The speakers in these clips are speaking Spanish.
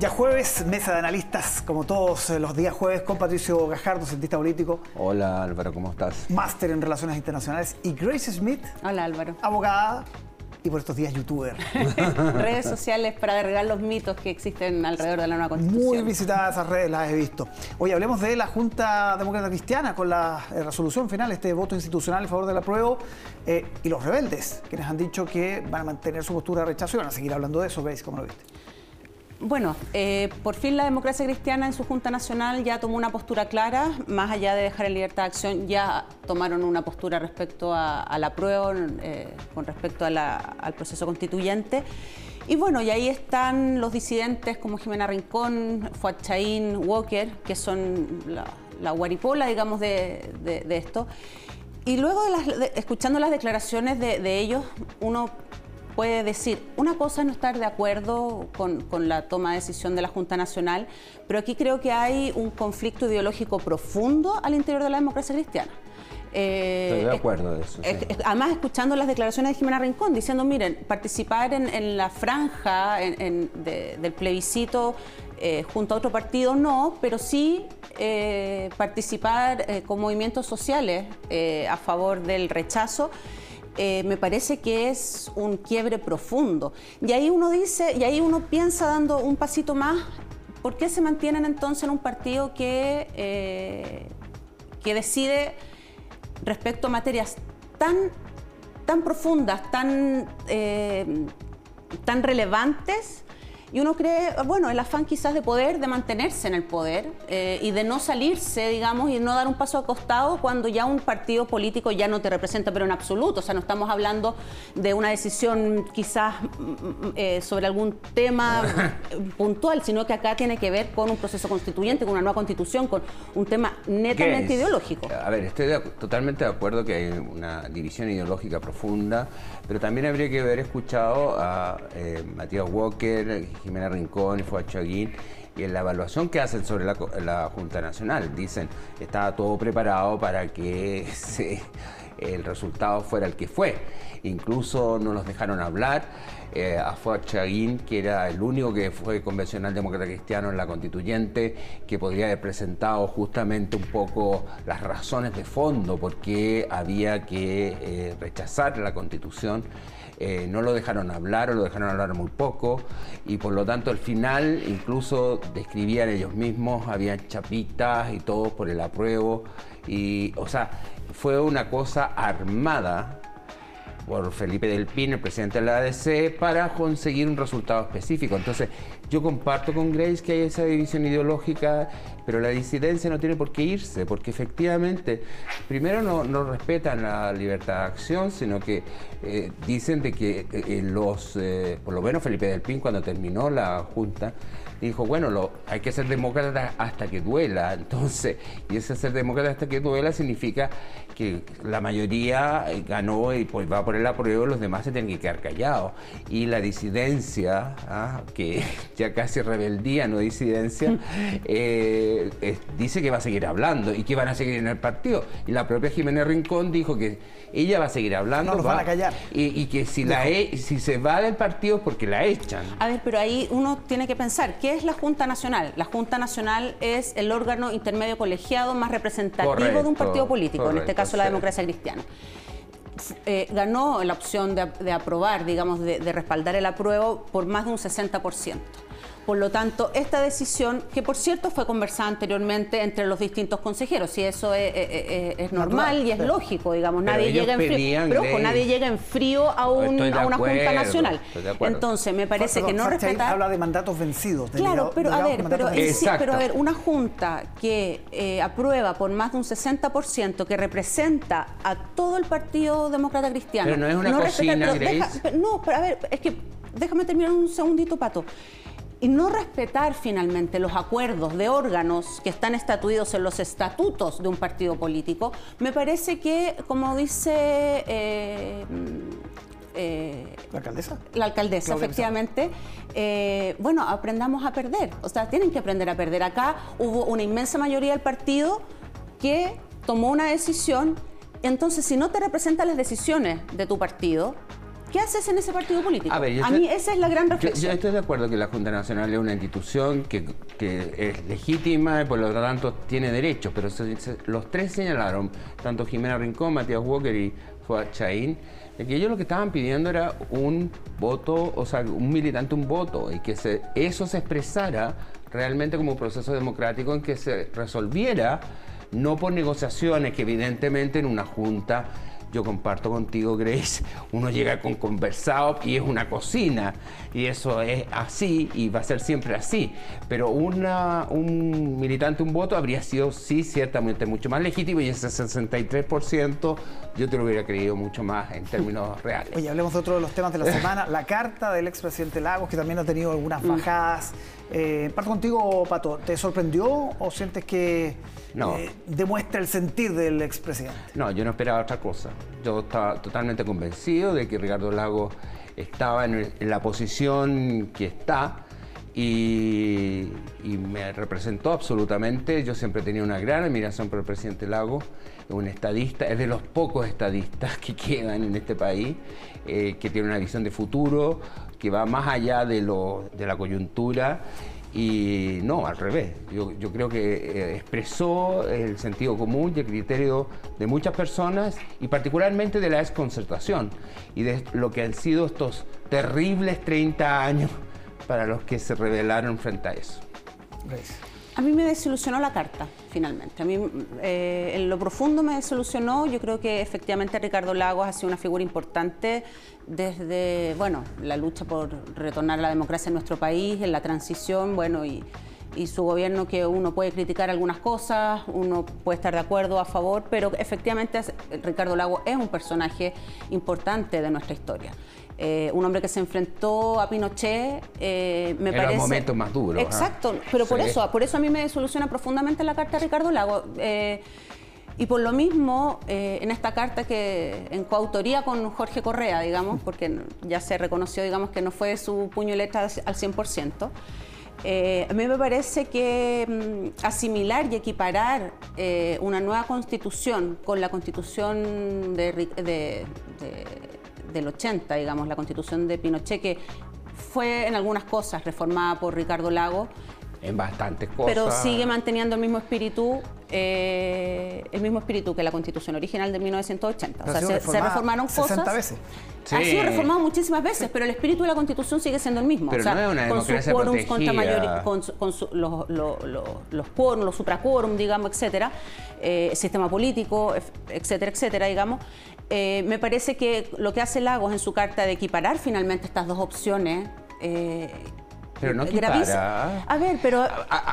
Ya jueves, mesa de analistas, como todos los días jueves, con Patricio Gajardo, cientista político. Hola Álvaro, ¿cómo estás? Máster en Relaciones Internacionales. Y Grace Smith. Hola Álvaro. Abogada y por estos días youtuber. redes sociales para derribar los mitos que existen alrededor de la nueva constitución. Muy visitadas esas redes, las he visto. Hoy hablemos de la Junta Demócrata Cristiana con la eh, resolución final, este voto institucional en favor del apruebo eh, y los rebeldes, quienes han dicho que van a mantener su postura de rechazo y van a seguir hablando de eso. Grace, ¿cómo lo viste? Bueno, eh, por fin la democracia cristiana en su Junta Nacional ya tomó una postura clara, más allá de dejar en libertad de acción, ya tomaron una postura respecto a, la prueba, eh, con respecto al proceso constituyente. Y bueno, y ahí están los disidentes como Jimena Rincón, Fuad Chaín, Walker, que son la, guaripola, digamos, de, esto. Y luego, de escuchando las declaraciones de ellos, uno puede decir, una cosa es no estar de acuerdo con, la toma de decisión de la Junta Nacional, pero aquí creo que hay un conflicto ideológico profundo al interior de la democracia cristiana. Eh, Estoy de acuerdo de eso. Además, escuchando las declaraciones de Jimena Rincón, diciendo, miren, participar en, la franja del plebiscito eh, junto a otro partido no, pero sí eh, participar con movimientos sociales a favor del rechazo. Eh, me parece que es un quiebre profundo. Y ahí uno dice, y ahí uno piensa dando un pasito más, ¿por qué se mantienen entonces en un partido que, eh, que decide respecto a materias tan, tan profundas, tan, eh, tan relevantes? Y uno cree, bueno, el afán quizás de poder, de mantenerse en el poder eh, y de no salirse, digamos, y no dar un paso a costado cuando ya un partido político ya no te representa, pero en absoluto. O sea, no estamos hablando de una decisión quizás mm, mm, eh, sobre algún tema puntual, sino que acá tiene que ver con un proceso constituyente, con una nueva constitución, con un tema netamente ideológico. A ver, estoy totalmente de acuerdo que hay una división ideológica profunda, pero también habría que haber escuchado a eh, Matías Walker, Jimena Rincón y Fuad Chaguín, y en la evaluación que hacen sobre la, Junta Nacional. Dicen, estaba todo preparado para que el resultado fuera el que fue. Incluso no los dejaron hablar. Eh, a Fuad que era el único que fue convencional demócrata cristiano en la constituyente, que podría haber presentado justamente un poco las razones de fondo por qué había que eh, rechazar la constitución. Eh, no lo dejaron hablar o lo dejaron hablar muy poco y por lo tanto al final incluso describían ellos mismos, habían chapitas y todo por el apruebo y o sea, fue una cosa armada por Felipe del Pin, el presidente de la ADC, para conseguir un resultado específico. Entonces, yo comparto con Grace que hay esa división ideológica, pero la disidencia no tiene por qué irse, porque efectivamente, primero no, respetan la libertad de acción, sino que eh, dicen de que eh, los, eh, por lo menos Felipe del Pin, cuando terminó la Junta, dijo, bueno, lo, hay que ser demócrata hasta que duela. Entonces, y ese ser demócrata hasta que duela significa que la mayoría ganó y pues va a poner la prueba, los demás se tienen que quedar callados. Y la disidencia, ¿ah? que ya casi rebeldía, no disidencia, eh, dice que va a seguir hablando y que van a seguir en el partido. Y la propia Jiménez Rincón dijo que ella va a seguir hablando. No los van a callar. Y, que si, la e, si se va del partido es porque la echan. A ver, pero ahí uno tiene que pensar, ¿qué es la Junta Nacional? La Junta Nacional es el órgano intermedio colegiado más representativo de un partido político, en este caso la democracia cristiana. Eh, ganó la opción de, aprobar, digamos, de, de respaldar el apruebo por más de un 60%. Por lo tanto, esta decisión, que por cierto fue conversada anteriormente entre los distintos consejeros, y eso es, normal y es lógico, digamos, nadie llega en frío, pero nadie llega en frío a, una Junta Nacional. Entonces, me parece que no respetar... habla de mandatos vencidos. claro, pero a ver, pero, pero a ver, una Junta que eh, aprueba por más de un 60%, que representa a todo el Partido Demócrata Cristiano... Pero no es una cocina, No, pero a ver, es que déjame terminar un segundito, Pato y no respetar finalmente los acuerdos de órganos que están estatuidos en los estatutos de un partido político, me parece que, como dice... Eh, eh, ¿La alcaldesa? La alcaldesa, efectivamente. Eh, bueno, aprendamos a perder. O sea, tienen que aprender a perder. Acá hubo una inmensa mayoría del partido que tomó una decisión. Entonces, si no te representan las decisiones de tu partido, ¿Qué haces en ese partido político? A, mí esa es la gran reflexión. Yo, estoy de acuerdo que la Junta Nacional es una institución que, es legítima y por lo tanto tiene derechos, pero los tres señalaron, tanto Jimena Rincón, Matías Walker y Fuad Chaín, que ellos lo que estaban pidiendo era un voto, o sea, un militante un voto, y que eso se expresara realmente como un proceso democrático en que se resolviera, no por negociaciones que evidentemente en una junta yo comparto contigo, Grace, uno llega con conversado y es una cocina, y eso es así y va a ser siempre así. Pero una, un militante, un voto habría sido, sí, ciertamente mucho más legítimo y ese 63% yo te lo hubiera creído mucho más en términos reales. Oye, hablemos de otro de los temas de la semana, la carta del expresidente Lagos, que también ha tenido algunas mm. Eh, parto contigo, Pato, ¿te sorprendió o sientes que no. Eh, demuestra el sentir del expresidente. No, yo no esperaba otra cosa. Yo estaba totalmente convencido de que Ricardo Lago estaba en, la posición que está y, me representó absolutamente. Yo siempre tenía una gran admiración por el presidente Lago, un estadista, es de los pocos estadistas que quedan en este país, eh, que tiene una visión de futuro, que va más allá de, lo, de la coyuntura y no, al revés. Yo, creo que eh, expresó el sentido común y el criterio de muchas personas y particularmente de la desconcertación y de lo que han sido estos terribles 30 años para los que se rebelaron frente a eso. A mí me desilusionó la carta, finalmente. A mí, eh, en lo profundo me desilusionó. Yo creo que efectivamente Ricardo Lagos ha sido una figura importante desde, bueno, la lucha por retornar a la democracia en nuestro país, en la transición, bueno, y, y su gobierno que uno puede criticar algunas cosas, uno puede estar de acuerdo a favor, pero efectivamente Ricardo Lagos es un personaje importante de nuestra historia. Eh, un hombre que se enfrentó a Pinochet, eh, me Era parece... el momento más duro. Exacto, pero por eso, por eso a mí me soluciona profundamente la carta de Ricardo Lago. Eh, y por lo mismo, en esta carta que en coautoría con Jorge Correa, digamos, porque ya se reconoció, digamos, que no fue su puño y letra al 100%, a mí me parece que mm, asimilar y equiparar una nueva constitución con la constitución de del 80, digamos, la constitución de Pinochet, que fue en algunas cosas reformada por Ricardo Lago. En bastantes cosas. Pero sigue manteniendo el mismo espíritu, eh, el mismo espíritu que la constitución original de 1980. o sea, se, reformaron cosas. veces. Ha sido reformado muchísimas veces, pero el espíritu de la Constitución sigue siendo el mismo. Pero o sea, no es una con sus quórums contra mayoría, con, los, los, los, los quórum, los supraquórum, digamos, etcétera, eh, sistema político, etcétera, etcétera, digamos. Eh, me parece que lo que hace Lagos en su carta de equiparar finalmente estas dos opciones eh, pero no equipara. A ver, pero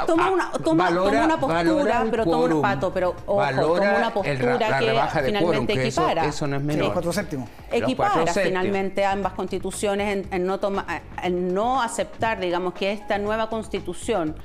toma una, toma, una postura, pero toma un pato, pero ojo, toma una postura que finalmente equipara. Eso, no es menor. cuatro séptimos. Equipara finalmente ambas constituciones en, no toma, en no aceptar, digamos, que esta nueva constitución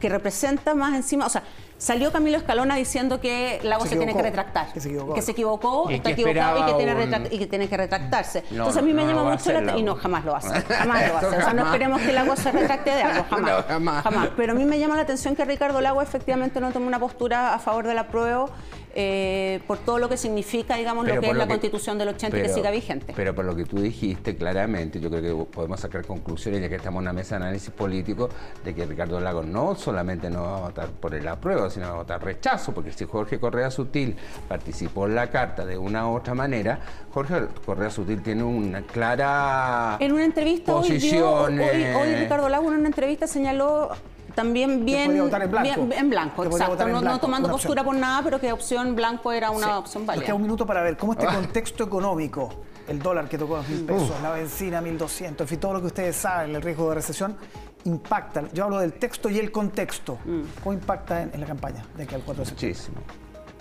que representa más encima, o sea, Salió Camilo Escalona diciendo que Lago se, tiene que retractar. Que se equivocó. Que se equivocó, está equivocado y que, tiene y que, tiene que retractarse. Entonces a mí me llama mucho la atención. Y no, jamás lo hace. Jamás lo hace. O sea, no esperemos que Lago se retracte de algo. Jamás. jamás. jamás. Pero a mí me llama la atención que Ricardo Lago efectivamente no tome una postura a favor del apruebo eh, por todo lo que significa, digamos, lo que es la constitución del 80 y que siga vigente. Pero por lo que tú dijiste claramente, yo creo que podemos sacar conclusiones, ya que estamos en una mesa de análisis político, de que Ricardo Lago no solamente no va a votar por el apruebo, sino va a votar rechazo, porque si Jorge Correa Sutil participó en la carta de una u otra manera, Jorge Correa Sutil tiene una clara en una entrevista posición. Hoy, hoy Ricardo Lago en una entrevista señaló también bien, en blanco, en blanco exacto, no, tomando postura por nada, pero que opción blanco era una opción válida. Nos queda un minuto para ver cómo este ah. contexto económico, el dólar que tocó a mil pesos, la benzina 1.200, en fin, todo lo que ustedes saben, el riesgo de recesión, impacta. Yo hablo del texto y el contexto. Mm. ¿Cómo impacta en, la campaña de aquí al 4 de septiembre? Muchísimo.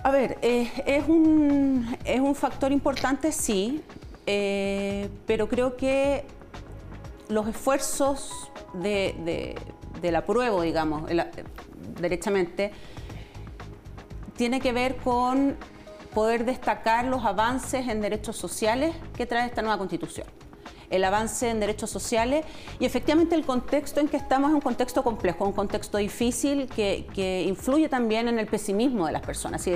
A ver, eh, es, un, es un factor importante, sí, eh, pero creo que los esfuerzos de del apruebo, digamos, derechamente, tiene que ver con poder destacar los avances en derechos sociales que trae esta nueva constitución. El avance en derechos sociales y efectivamente el contexto en que estamos es un contexto complejo, un contexto difícil que, influye también en el pesimismo de las personas.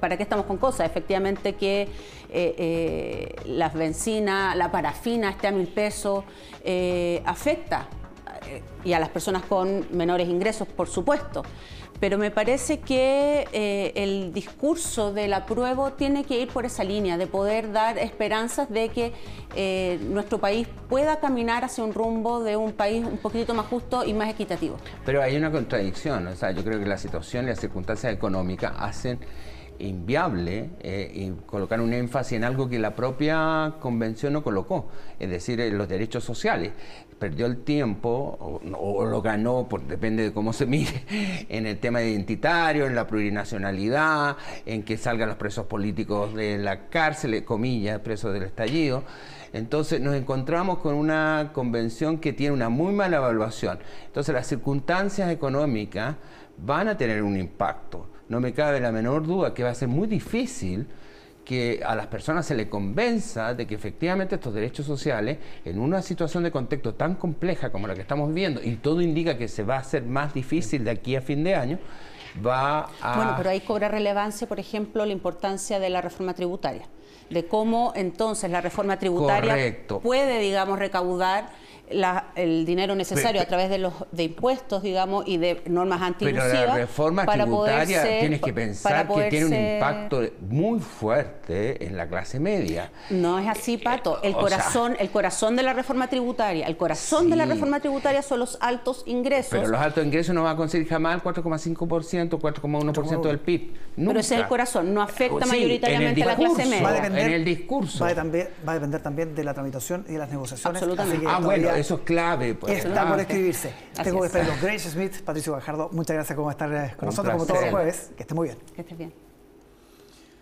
¿para qué estamos con cosas? Efectivamente que eh, eh, las bencinas, la parafina esté a mil pesos, eh, afecta y a las personas con menores ingresos, por supuesto pero me parece que eh, el discurso del apruebo tiene que ir por esa línea, de poder dar esperanzas de que eh, nuestro país pueda caminar hacia un rumbo de un país un poquito más justo y más equitativo. Pero hay una contradicción, o sea, yo creo que la situación y las circunstancias económicas hacen inviable eh, colocar un énfasis en algo que la propia convención no colocó, es decir, los derechos sociales perdió el tiempo o, lo ganó, depende de cómo se mire, en el tema identitario, en la plurinacionalidad, en que salgan los presos políticos de la cárcel, comillas, presos del estallido. Entonces nos encontramos con una convención que tiene una muy mala evaluación. Entonces las circunstancias económicas van a tener un impacto. No me cabe la menor duda que va a ser muy difícil que a las personas se le convenza de que efectivamente estos derechos sociales, en una situación de contexto tan compleja como la que estamos viviendo, y todo indica que se va a hacer más difícil de aquí a fin de año, va a... Bueno, pero ahí cobra relevancia, por ejemplo, la importancia de la reforma tributaria, de cómo entonces la reforma tributaria puede, digamos, recaudar el dinero necesario a través de los de impuestos, digamos, y de normas antilusivas. Pero la reforma para tributaria tienes que pensar que tiene un impacto muy fuerte en la clase media. No es así, Pato. El corazón, el corazón de la reforma tributaria, el corazón de la reforma tributaria son los altos ingresos. Pero los altos ingresos no van a conseguir jamás el 4,5%, 4,1% del PIB. Pero ese es el corazón, no afecta mayoritariamente a la clase media. en el discurso. Va a, depender, también de la tramitación y de las negociaciones. Absolutamente. Ah, bueno, eso es clave. Pues, está por escribirse. Tengo que despedirlos. Grace Smith, Patricio Gajardo, muchas gracias por estar con nosotros como todos los jueves. Que esté muy bien. Que estés bien.